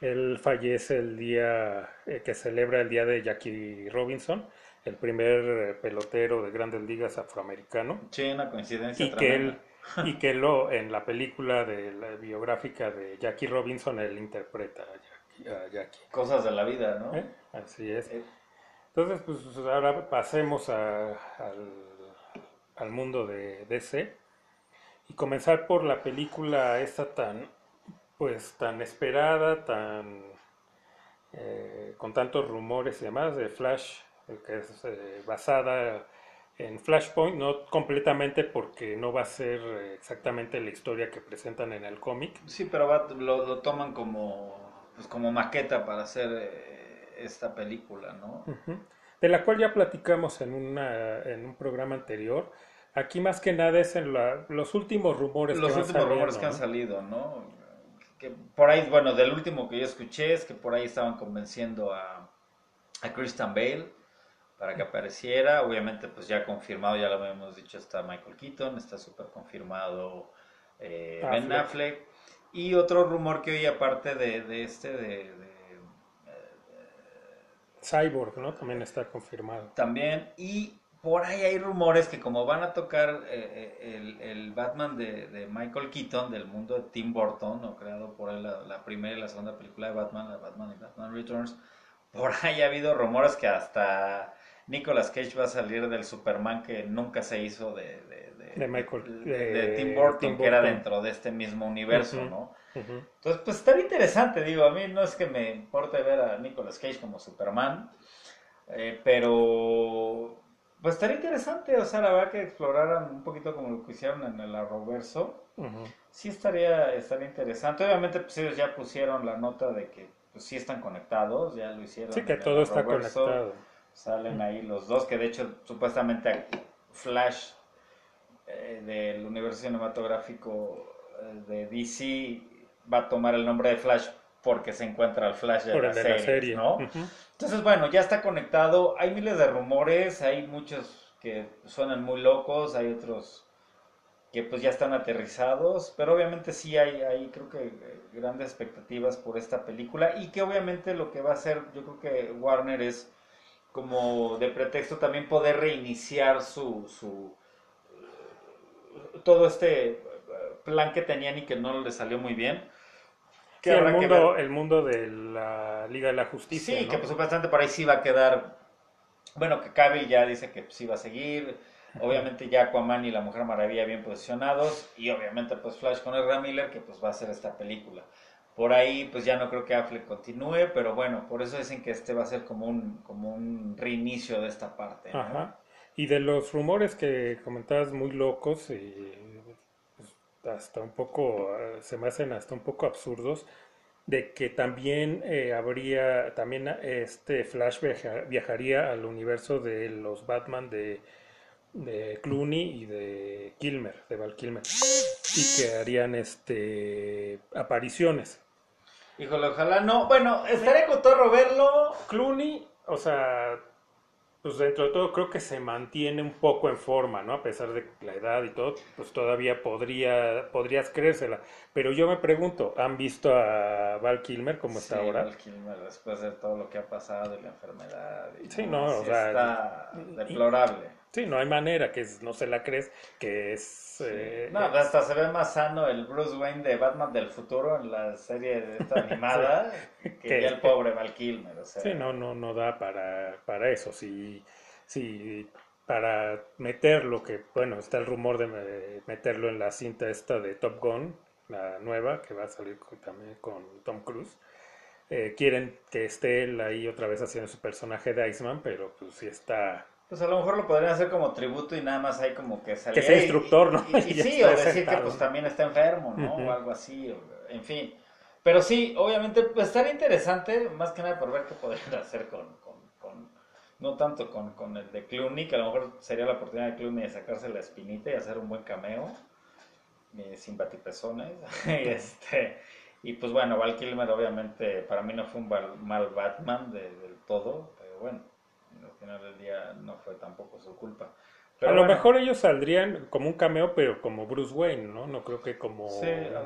él fallece el día eh, que celebra el día de Jackie Robinson, el primer eh, pelotero de Grandes Ligas afroamericano, Sí, una coincidencia y que él [LAUGHS] y que lo en la película de la biográfica de Jackie Robinson él interpreta a Jackie. a Jackie, Cosas de la vida, ¿no? ¿eh? Así es. Entonces, pues ahora pasemos a- al, al mundo de DC y comenzar por la película esta tan, pues tan esperada, tan eh, con tantos rumores y demás de Flash, que es eh, basada en Flashpoint, no completamente porque no va a ser exactamente la historia que presentan en el cómic. Sí, pero va- lo, lo toman como, pues, como maqueta para hacer eh, esta película, ¿no? De la cual ya platicamos en, una, en un programa anterior. Aquí más que nada es en la- los últimos rumores Los que van últimos rumores que han salido, ¿no? Que por ahí, bueno, del último que yo escuché es que por ahí estaban convenciendo a, a Christian Bale para que apareciera. Obviamente, pues ya confirmado, ya lo habíamos dicho, está Michael Keaton, está súper confirmado eh, Ben Affleck. Affleck. Y otro rumor que oí aparte de, de este, de, de- Cyborg, ¿no? También está confirmado. también. Y por ahí hay rumores que como van a tocar eh, eh, el, el Batman de, de Michael Keaton, del mundo de Tim Burton, o creado por él la, la primera y la segunda película de Batman, la Batman y Batman Returns, por ahí ha habido rumores que hasta Nicolas Cage va a salir del Superman que nunca se hizo de, de, de- De Michael- de- Tim Burton, que era dentro de este mismo universo. ¿no? Entonces, pues estaría interesante, digo, a mí no es que me importe ver a Nicolas Cage como Superman, eh, pero pues estaría interesante, o sea, la verdad que exploraran un poquito como lo que hicieron en el Arrowverso, Ujú. sí estaría, estaría interesante. Obviamente, pues ellos ya pusieron la nota de que pues, sí están conectados, ya lo hicieron. Sí, que en el todo está conectado. Salen ahí los dos, que de hecho supuestamente Flash eh, del universo cinematográfico eh, de DC va a tomar el nombre de Flash porque se encuentra el Flash de Por la de la serie. ¿no? Entonces, bueno, ya está conectado. Hay miles de rumores, hay muchos que suenan muy locos, hay otros que pues ya están aterrizados, pero obviamente sí hay, hay creo que eh, grandes expectativas por esta película y que obviamente lo que va a hacer, yo creo que Warner es como de pretexto también poder reiniciar su, su eh, todo este eh, plan que tenían y que no le salió muy bien. Sí, el habrá que mundo, ver. el mundo de la Liga de la Justicia, Sí, ¿no? que pues, supuestamente por ahí sí va a quedar. Bueno, que Cavill ya dice que sí va a seguir. Obviamente ya Aquaman y la Mujer Maravilla bien posicionados. Y obviamente pues Flash con Ezra Miller que pues va a hacer esta película. Por ahí pues ya no creo que Affleck continúe, pero bueno, por eso dicen que este va a ser como un, como un reinicio de esta parte. ¿no? Ajá. Y de los rumores que comentabas muy locos y hasta un poco, eh, se me hacen hasta un poco absurdos, de que también eh, habría, también este Flash viaja- viajaría al universo de los Batman de, de Clooney y de Kilmer, de Val Kilmer, y que harían este apariciones. Híjole, ojalá no. Bueno, estaré cotorro verlo. Clooney, o sea, pues dentro de todo creo que se mantiene un poco en forma, ¿no? A pesar de la edad y todo, pues todavía podría, podrías creérsela. Pero yo me pregunto, ¿han visto a Val Kilmer como está Sí, ahora? Val Kilmer, después de todo lo que ha pasado y la enfermedad. y Sí, no, o sí sea, está deplorable. Sí, no hay manera, que no se la crees, que es... Eh, no, hasta se ve más sano el Bruce Wayne de Batman del futuro en la serie de esta [LAUGHS] animada que, ya el pobre Val Kilmer. O sea. Sí, no, no, no da para, para eso. Si, si para meterlo, que bueno, está el rumor de meterlo en la cinta esta de Top Gun, la nueva, que va a salir también con Tom Cruise. Eh, quieren que esté él ahí otra vez haciendo su personaje de Iceman, pero pues si está pues a lo mejor lo podrían hacer como tributo y nada más hay como que salir. Que sea instructor, ¿no? Y, [LAUGHS] sí, o decir que pues también está enfermo, ¿no? O algo así, en fin. Pero sí, obviamente, pues estaría interesante, más que nada por ver qué podrían [LAUGHS] hacer con, con, no tanto con, con, el de Clooney, que a lo mejor sería la oportunidad de Clooney de sacarse la espinita y hacer un buen cameo, eh, simpatipezones, y [LAUGHS] este... Y pues bueno, Val Kilmer obviamente para mí no fue un mal Batman del todo, pero bueno, final del día no fue tampoco su culpa. a lo mejor ellos saldrían como un cameo, pero como Bruce Wayne, ¿no? No creo que como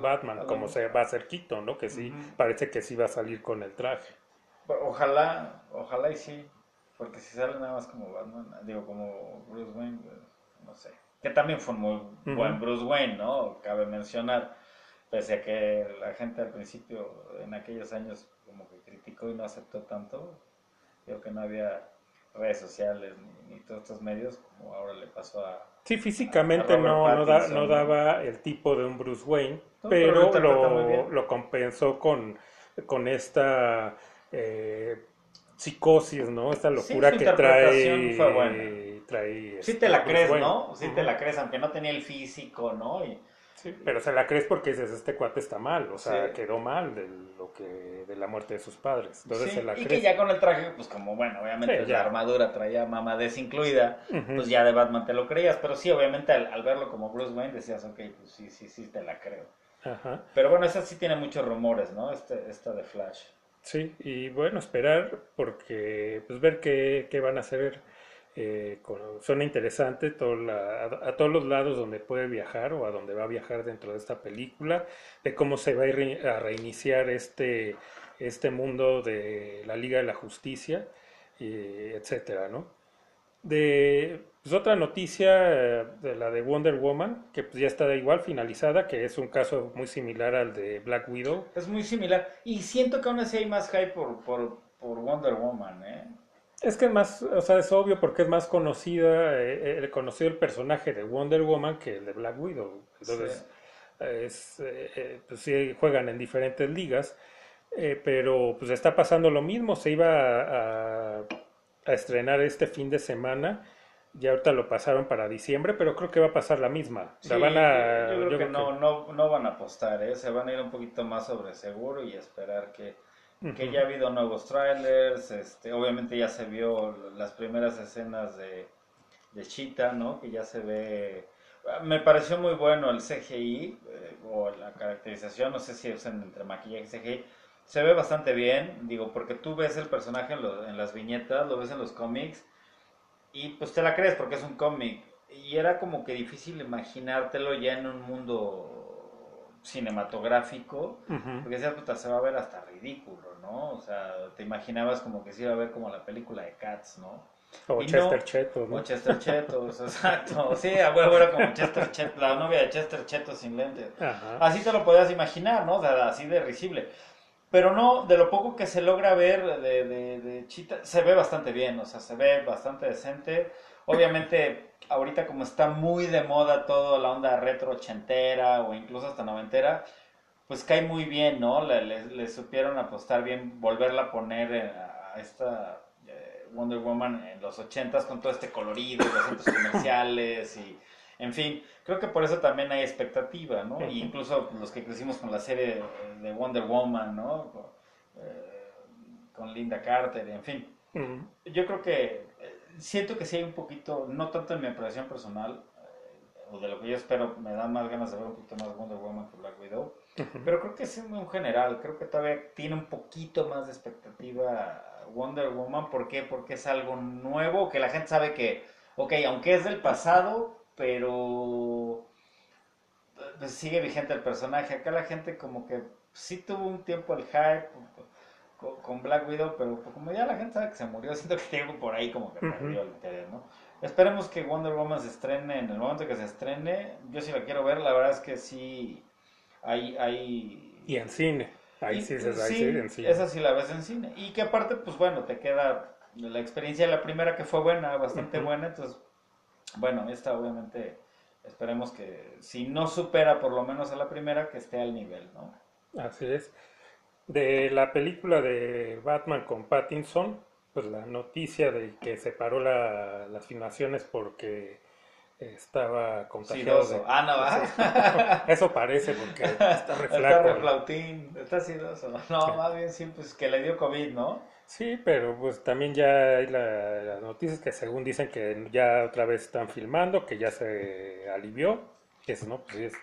Batman, como se va a hacer Quito, ¿no? Que sí, parece que sí va a salir con el traje. Ojalá, ojalá y sí, porque si sale nada más como Batman, digo, como Bruce Wayne, no sé. Que también fue un muy buen Bruce Wayne, ¿no? Cabe mencionar, pese a que la gente al principio, en aquellos años, como que criticó y no aceptó tanto, creo que no había redes sociales ni, todos estos medios, como ahora le pasó a... Sí, físicamente no, no, daba el tipo de un Bruce Wayne, pero, lo, lo, compensó con, con esta eh, psicosis, ¿no? Esta locura que trae... Fue buena. trae sí te la este, crees, ¿no? Sí te la crees, aunque no tenía el físico, ¿no? Y, pero se la crees porque dices, este cuate está mal, o sea, quedó mal de lo que de la muerte de sus padres. Entonces se la y que ya con el traje, pues como bueno, obviamente la armadura traía mamadez incluida, pues ya de Batman te lo creías, pero sí, obviamente al, verlo como Bruce Wayne decías, ok, pues sí, sí, sí, te la creo. Ajá. Pero bueno, esa sí tiene muchos rumores, ¿no? Este, esta de Flash. Sí, y bueno, esperar porque, pues ver qué, qué van a hacer eh, suena interesante a, todos los lados donde puede viajar o a donde va a viajar dentro de esta película, de cómo se va a, reiniciar este, este mundo de la Liga de la Justicia, etcétera, ¿no? De pues, otra noticia eh, de la de Wonder Woman, que pues, ya está igual finalizada, que es un caso muy similar al de Black Widow. Es muy similar. Y siento que aún así hay más hype por, por, por Wonder Woman, ¿eh? Es que es más, o sea, es obvio porque es más conocida, eh, eh conocido el personaje de Wonder Woman que el de Black Widow. Entonces, es, eh, eh, pues sí, juegan en diferentes ligas, pero pues está pasando lo mismo. Se iba a, a, estrenar este fin de semana. Ya ahorita lo pasaron para diciembre, pero creo que va a pasar la misma. van a, yo creo que, no, no, no van a apostar, ¿eh? se van a ir un poquito más sobre seguro y esperar que que ya ha habido nuevos trailers, este, obviamente ya se vio las primeras escenas de, de Cheetah, ¿no? Que ya se ve, me pareció muy bueno el CGI eh, o la caracterización, no sé si es entre maquillaje y CGI, se ve bastante bien, digo, porque tú ves el personaje en, en las viñetas, lo ves en los cómics y pues te la crees porque es un cómic y era como que difícil imaginártelo ya en un mundo cinematográfico, porque decías, puta, se va a ver hasta ridículo, ¿no? O sea, te imaginabas como que se iba a ver como la película de Cats, ¿no? O Chester Cheto, ¿no? O Chester Cheto, [LAUGHS] exacto. Sí, a huevo era como Chester Cheto, la novia de Chester Cheto sin lentes. Así te lo podías imaginar, ¿no? O sea, así de risible. Pero no, de lo poco que se logra ver de, de, de Chita, se ve bastante bien, o sea, se ve bastante decente. Obviamente, ahorita como está muy de moda todo la onda retro ochentera o incluso hasta noventera, pues cae muy bien, ¿no? Le, supieron apostar bien, volverla a poner a esta eh, Wonder Woman en los ochentas con todo este colorido, los centros comerciales y... En fin, creo que por eso también hay expectativa, ¿no? Y incluso los que crecimos con la serie de Wonder Woman, ¿no? Con, eh, Linda Carter, en fin. Yo creo que siento que sí hay un poquito, no tanto en mi impresión personal, eh, o de lo que yo espero, me da más ganas de ver un poquito más Wonder Woman que Black Widow, pero creo que es en general, creo que todavía tiene un poquito más de expectativa Wonder Woman, ¿por qué? Porque es algo nuevo, que la gente sabe que, ok, aunque es del pasado, pero pues, sigue vigente el personaje, acá la gente como que sí tuvo un tiempo el hype, con, Black Widow, pero como ya la gente sabe que se murió, [LAUGHS] siento que tengo por ahí como que perdió el interés, ¿no? Esperemos que Wonder Woman se estrene en el momento que se estrene. Yo sí la quiero ver, la verdad es que sí hay... hay... Y en cine. Ahí sí, se sí, en cine. Esa sí la ves en cine. Y que aparte, pues bueno, te queda la experiencia de la primera que fue buena, bastante buena, entonces, bueno, esta obviamente esperemos que si no supera por lo menos a la primera, que esté al nivel, ¿no? Así es. De la película de Batman con Pattinson, pues la noticia de que se paró la, las filmaciones porque estaba contagiado. De, ah, no, va. [LAUGHS] Eso parece porque [LAUGHS] está re Está reflautín, está sidoso. No, más bien sí, pues que le dio COVID, ¿no? Sí, pero pues también ya hay las noticias que según dicen que ya otra vez están filmando, que ya se alivió. Eso, ¿no? Pues, es,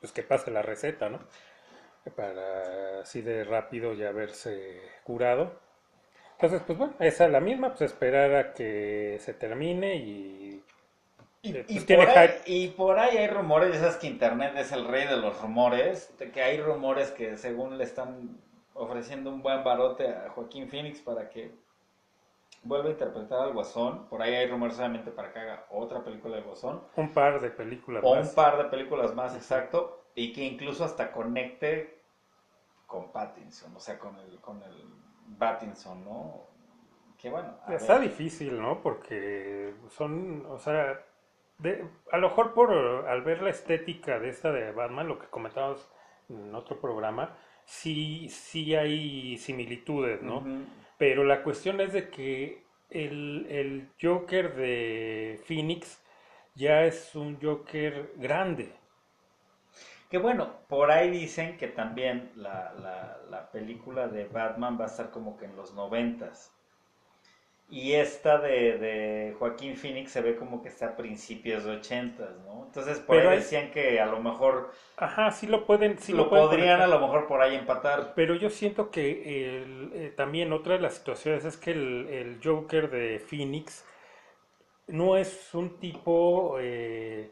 pues que pase la receta, ¿no? Para así de rápido ya haberse curado. Entonces, pues bueno, esa es la misma, pues esperar a que se termine y... Y, pues, por ahí, y, por ahí, hay rumores, ya sabes que Internet es el rey de los rumores, de que hay rumores que según le están ofreciendo un buen barote a Joaquín Phoenix para que vuelva a interpretar al Guasón. Por ahí hay rumores solamente para que haga otra película de Guasón. Un par de películas o un par de películas más, exacto. Y que incluso hasta conecte con Pattinson, o sea, con el, con el Pattinson, ¿no? Que bueno. Está difícil, ¿no? Porque son, o sea, a lo mejor por al ver la estética de esta de Batman, lo que comentábamos en otro programa, sí, sí hay similitudes, ¿no? Pero la cuestión es de que el, el Joker de Phoenix ya es un Joker grande. Que bueno, por ahí dicen que también la, la, película de Batman va a estar como que en los noventas. Y esta de, Joaquín Phoenix se ve como que está a principios de ochentas, ¿no? Entonces por ahí decían que a lo mejor... Ajá, sí lo pueden... Sí lo, podrían a lo mejor por ahí empatar. Pero yo siento que eh, también otra de las situaciones es que el, Joker de Phoenix no es un tipo... Eh,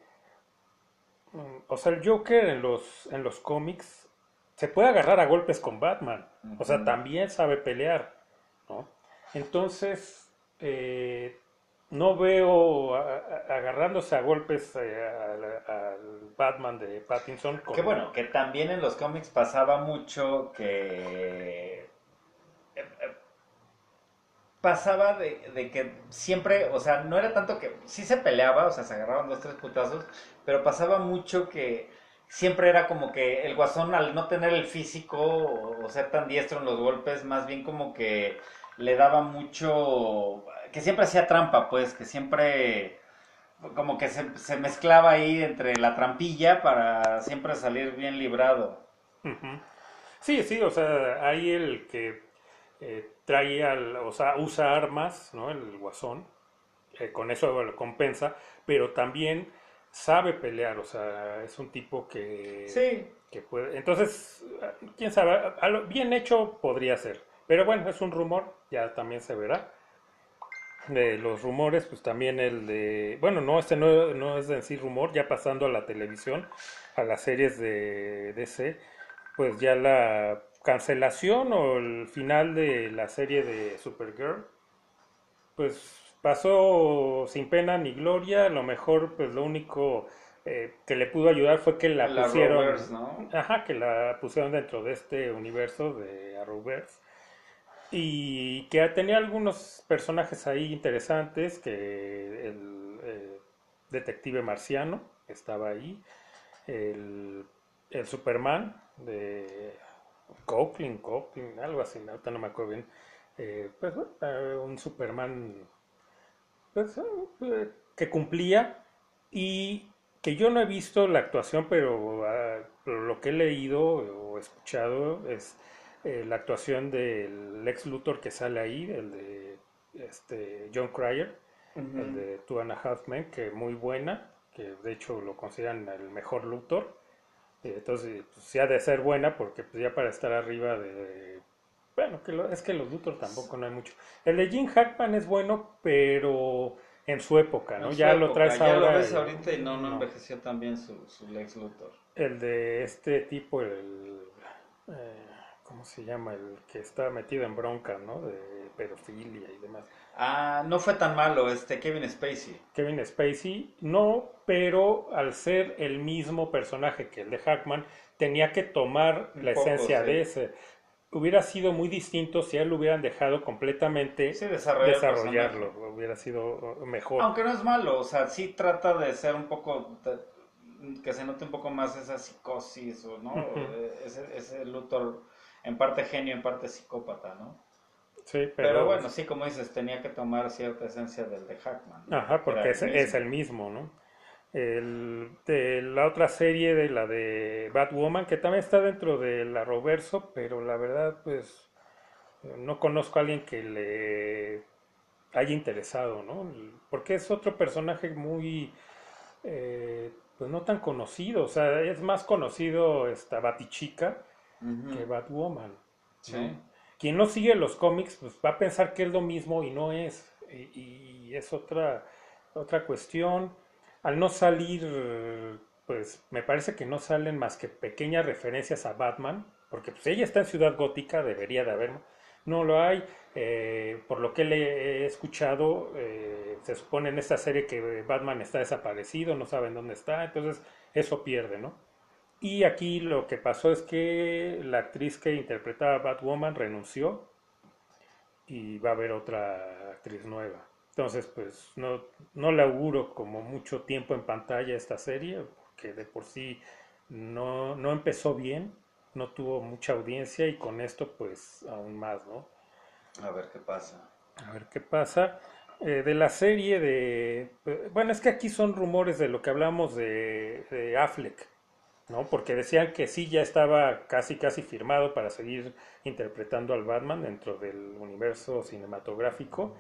o sea, el Joker en los, en los cómics se puede agarrar a golpes con Batman. O sea, también sabe pelear, ¿no? Entonces, eh, no veo agarrándose a golpes eh, al, Batman de Pattinson. Que bueno, que también en los cómics pasaba mucho que... Pasaba de, que siempre, o sea, no era tanto que sí se peleaba, o sea, se agarraban dos, tres putazos, pero pasaba mucho que siempre era como que el guasón al no tener el físico o, ser tan diestro en los golpes, más bien como que le daba mucho, que siempre hacía trampa, pues, que siempre como que se, mezclaba ahí entre la trampilla para siempre salir bien librado. Sí, sí, o sea, hay el que eh, trae, o sea, usa armas, ¿no? El guasón, eh, con eso lo compensa, pero también sabe pelear, o sea, es un tipo que, sí. que puede. Entonces, quién sabe, bien hecho podría ser. Pero bueno, es un rumor, ya también se verá. De los rumores, pues también el de. Bueno, no, este no, no es de sí rumor, ya pasando a la televisión, a las series de DC, pues ya la cancelación o el final de la serie de Supergirl, pues pasó sin pena ni gloria, a lo mejor pues lo único eh, que le pudo ayudar fue que la, pusieron, ajá, que la pusieron dentro de este universo de Arrowverse y que tenía algunos personajes ahí interesantes, que el eh, detective marciano estaba ahí, el, el Superman de Coughlin, Coughlin, algo así, ahorita no me acuerdo bien, eh, pues un Superman pues, eh, que cumplía y que yo no he visto la actuación, pero ah, lo que he leído o escuchado es eh, la actuación del ex Luthor que sale ahí, el de este, John Cryer, el de Two and a Half Men, que muy buena, que de hecho lo consideran el mejor Luthor. Entonces, pues, sí ha de ser buena porque pues, ya para estar arriba de bueno, que es que los Luthor tampoco no hay mucho. El de Jim Hackman es bueno, pero en su época, ¿no? ya lo traes ahora. Ya lo ves ahorita y no, no, envejeció tan bien su, su Lex Luthor. El de este tipo, el. Eh, ¿cómo se llama? El que está metido en bronca, ¿no? De pedofilia y demás. Ah, no fue tan malo este Kevin Spacey. Kevin Spacey, no, pero al ser el mismo personaje que el de Hackman, tenía que tomar Un la poco, esencia sí. de ese. Hubiera sido muy distinto si a él lo hubieran dejado completamente Sí, desarrollarlo, hubiera sido mejor. Aunque no es malo, o sea, sí trata de ser un poco, que se note un poco más esa psicosis, o no. Eh, ese, ese Luthor en parte genio, en parte psicópata, ¿no? Sí, Pero, pero, bueno, sí, como dices, tenía que tomar cierta esencia del de Hackman. ¿no? Ajá, porque es, el es mismo. el mismo, ¿no? El, de la otra serie de la de Batwoman, que también está dentro de la Roverso, pero la verdad, pues, no conozco a alguien que le haya interesado, ¿no? Porque es otro personaje muy, eh, pues no tan conocido, o sea, es más conocido esta Batichica Que Batwoman. ¿no? Sí. Quien no sigue los cómics, pues va a pensar que es lo mismo y no es. Y, y es otra, otra cuestión. Al no salir, pues me parece que no salen más que pequeñas referencias a Batman, porque pues ella está en Ciudad Gótica, debería de haber. No lo hay. eh, por lo que le he escuchado, eh, se supone en esta serie que Batman está desaparecido, no saben dónde está, entonces eso pierde, ¿no? Y aquí lo que pasó es que la actriz que interpretaba a Batwoman renunció y va a haber otra actriz nueva. Entonces, pues no, no le auguro como mucho tiempo en pantalla esta serie, porque de por sí no, no empezó bien, no tuvo mucha audiencia y con esto pues aún más, ¿no? A ver qué pasa. A ver qué pasa. Eh, de la serie de... eh, Bueno, es que aquí son rumores de lo que hablamos de, de Affleck, ¿no? Porque decían que sí ya estaba casi casi firmado para seguir interpretando al Batman dentro del universo cinematográfico,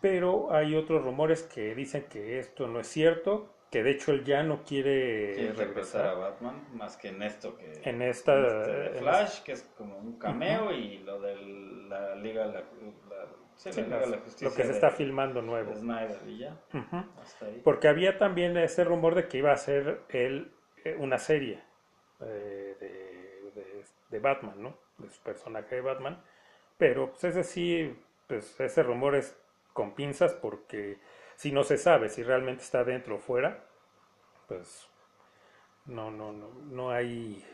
pero hay otros rumores que dicen que esto no es cierto, que de hecho él ya no quiere Quiere interpretar a regresar Batman más que en esto que en esta... este en Flash, que es como un cameo, y lo de la Liga de la, la- sí, Sí, la Liga de la Justicia lo que se está filmando nuevo. de Snyder y ya, hasta ahí. Porque había también ese rumor de que iba a ser él eh, una serie eh, de, Batman, ¿no? De su personaje de Batman. Pero pues ese sí, pues ese rumor es con pinzas porque si no se sabe si realmente está dentro o fuera, pues no, no, no, no hay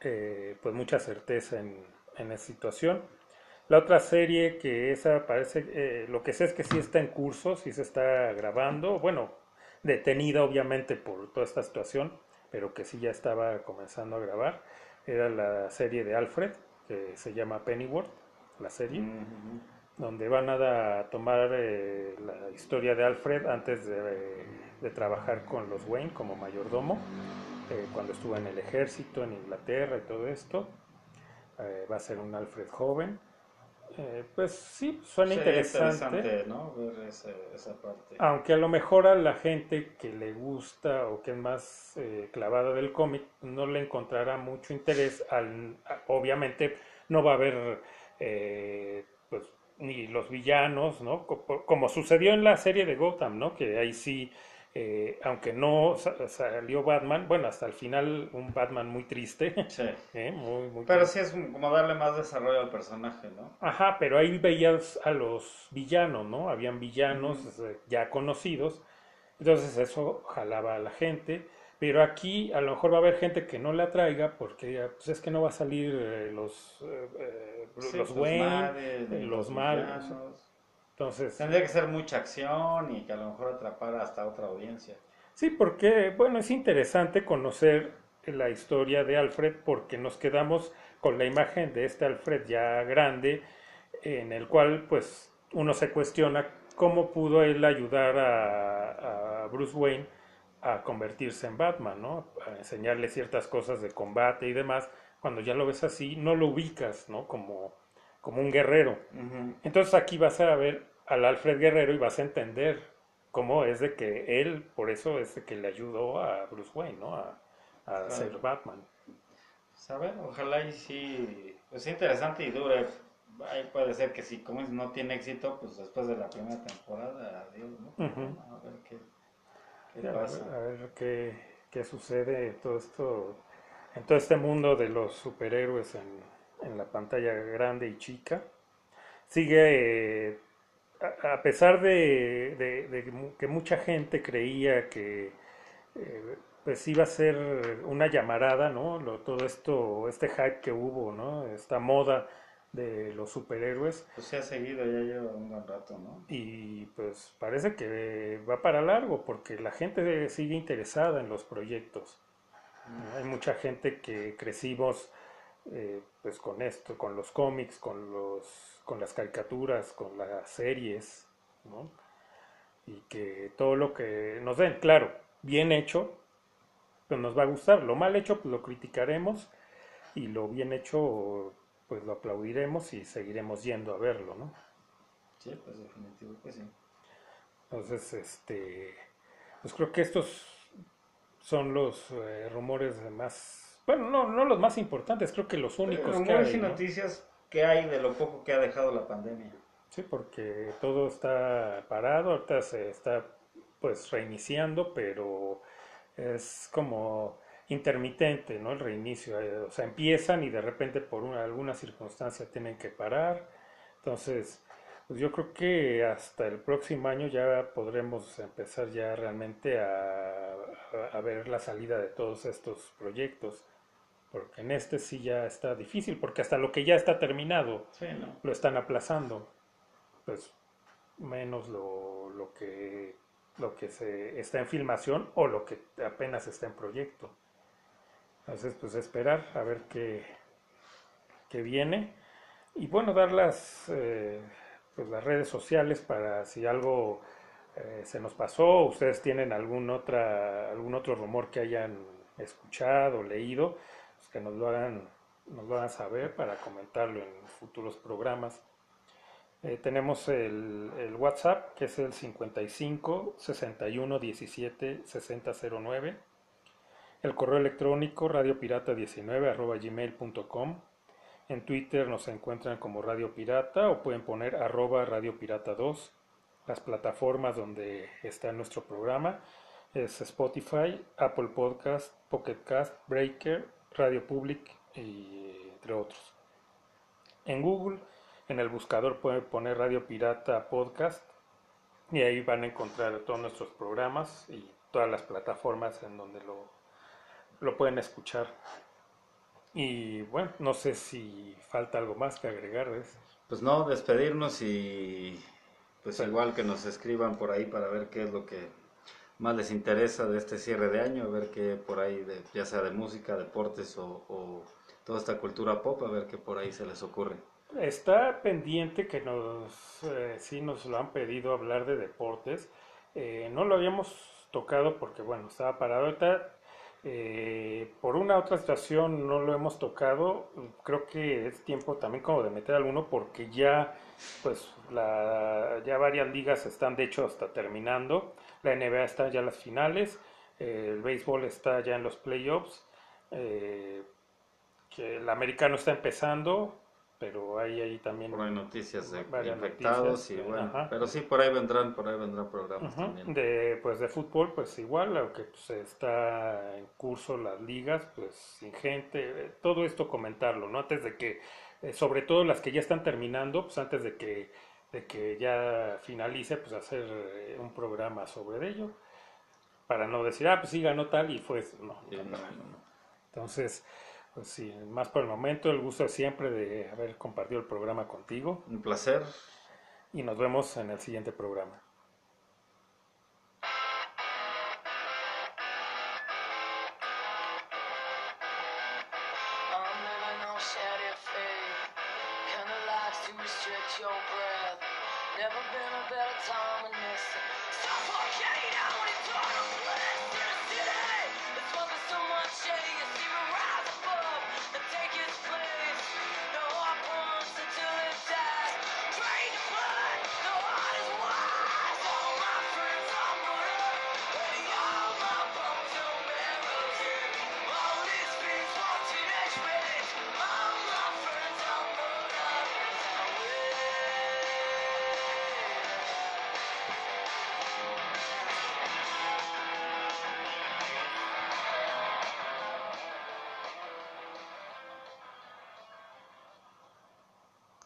eh, pues mucha certeza en, en esa situación. La otra serie que esa parece, eh, lo que sé es que sí está en curso, sí se está grabando, bueno, detenida obviamente por toda esta situación, pero que sí ya estaba comenzando a grabar, era la serie de Alfred, que se llama Pennyworth, la serie, donde van a tomar eh, la historia de Alfred antes de, de trabajar con los Wayne como mayordomo, eh, cuando estuvo en el ejército en Inglaterra y todo esto. Eh, va a ser un Alfred joven. Eh, pues sí, suena Sería interesante. ¿no? Ver ese- esa parte. Aunque a lo mejor a la gente que le gusta o que es más eh, clavada del cómic no le encontrará mucho interés. Al, obviamente no va a haber eh, pues, ni los villanos, ¿no? Co- Como sucedió en la serie de Gotham, ¿no? Que ahí sí, eh, aunque no sa- salió Batman, bueno, hasta el final un Batman muy triste, Sí. [LAUGHS] ¿eh? Muy, muy Pero triste. sí es un- como darle más desarrollo al personaje, ¿no? Ajá, pero ahí veías a los villanos, ¿no? Habían villanos eh, ya conocidos, entonces eso jalaba a la gente, pero aquí a lo mejor va a haber gente que no la traiga porque pues es que no va a salir eh, los, Sí, los pues Wayne, ni los malos. Entonces Tendría que ser mucha acción y que a lo mejor atrapara hasta otra audiencia. sí, porque bueno, es interesante conocer la historia de Alfred porque nos quedamos con la imagen de este Alfred ya grande, en el cual pues uno se cuestiona cómo pudo él ayudar a, a Bruce Wayne a convertirse en Batman, ¿no? A enseñarle ciertas cosas de combate y demás. Cuando ya lo ves así, no lo ubicas, ¿no? Como, como un guerrero. Entonces aquí vas a ver al Alfred Guerrero y vas a entender cómo es de que él, por eso es de que le ayudó a Bruce Wayne, ¿no? A, a Claro. ser Batman. A ver, ojalá y sí, pues interesante y dure. Ahí puede ser que si como no tiene éxito, pues después de la primera temporada, adiós, ¿no? Ujú. A ver qué, qué Ya, a pasa. ver, a ver qué, qué sucede todo esto, en todo este mundo de los superhéroes en, en la pantalla grande y chica. Sigue, eh, a, pesar de, que mucha gente creía que eh, pues iba a ser una llamarada, ¿no? todo esto, este hype que hubo, ¿no? Esta moda de los superhéroes. Pues se ha seguido, ya lleva un buen rato, ¿no? Y pues parece que va para largo porque la gente sigue interesada en los proyectos. Mm. Hay mucha gente que crecimos eh, pues con esto, con los cómics, con, los, con las caricaturas, con las series, ¿no? Y que todo lo que nos den, claro, bien hecho, pues nos va a gustar. Lo mal hecho, pues lo criticaremos y lo bien hecho, pues lo aplaudiremos y seguiremos yendo a verlo, ¿no? Sí, pues definitivo pues sí. Entonces, este, pues creo que estos son los eh, rumores más, bueno, no, no los más importantes, creo que los únicos que hay. y noticias que hay de lo poco que ha dejado la pandemia. Sí, porque todo está parado, ahorita se está pues reiniciando, pero es como intermitente, ¿no? El reinicio, eh, o sea, empiezan y de repente por una, alguna circunstancia tienen que parar. Entonces, pues yo creo que hasta el próximo año ya podremos empezar ya realmente a, a, ver la salida de todos estos proyectos. Porque en este sí ya está difícil, porque hasta lo que ya está terminado lo están aplazando. Pues menos lo, lo que lo que se está en filmación o lo que apenas está en proyecto. Entonces, pues esperar a ver qué, qué viene. Y bueno, dar las, eh, pues, las redes sociales para si algo eh, se nos pasó, ustedes tienen algún, otra, algún otro rumor que hayan escuchado, leído, pues que nos lo hagan, nos lo hagan saber para comentarlo en futuros programas. Eh, tenemos el, WhatsApp, que es el 55 61 17 60 09. El correo electrónico radiopirata19 arroba gmail.com. En Twitter nos encuentran como Radio Pirata o pueden poner arroba Radio Pirata 2. Las plataformas donde está nuestro programa es Spotify, Apple Podcast, Pocket Cast, Breaker, Radio Public y entre otros. En Google en el buscador pueden poner Radio Pirata Podcast y ahí van a encontrar todos nuestros programas y todas las plataformas en donde lo, lo pueden escuchar. Y bueno, no sé si falta algo más que agregar. Pues no, despedirnos y pues igual que nos escriban por ahí para ver qué es lo que más les interesa de este cierre de año, a ver qué por ahí, de, ya sea de música, deportes o, toda esta cultura pop, a ver qué por ahí se les ocurre. Está pendiente que nos, eh, sí nos lo han pedido hablar de deportes. Eh, no lo habíamos tocado porque, bueno, estaba parado. Ahorita, eh, por una otra situación no lo hemos tocado. Creo que es tiempo también como de meter alguno porque ya, pues, la, ya varias ligas están, de hecho, hasta terminando. La NBA está ya en las finales. el béisbol está ya en los playoffs. que el americano está empezando pero hay ahí también hay noticias de infectados y bueno pero sí por ahí vendrán por ahí vendrán programas también de pues de fútbol pues igual aunque pues, está en curso las ligas pues sin gente todo esto comentarlo no antes de que eh, sobre todo las que ya están terminando pues antes de que de que ya finalice pues hacer eh, un programa sobre ello para no decir ah pues sí ganó tal y fue no, no, no. entonces pues sí, más por el momento, el gusto siempre de haber compartido el programa contigo. Un placer. Y nos vemos en el siguiente programa.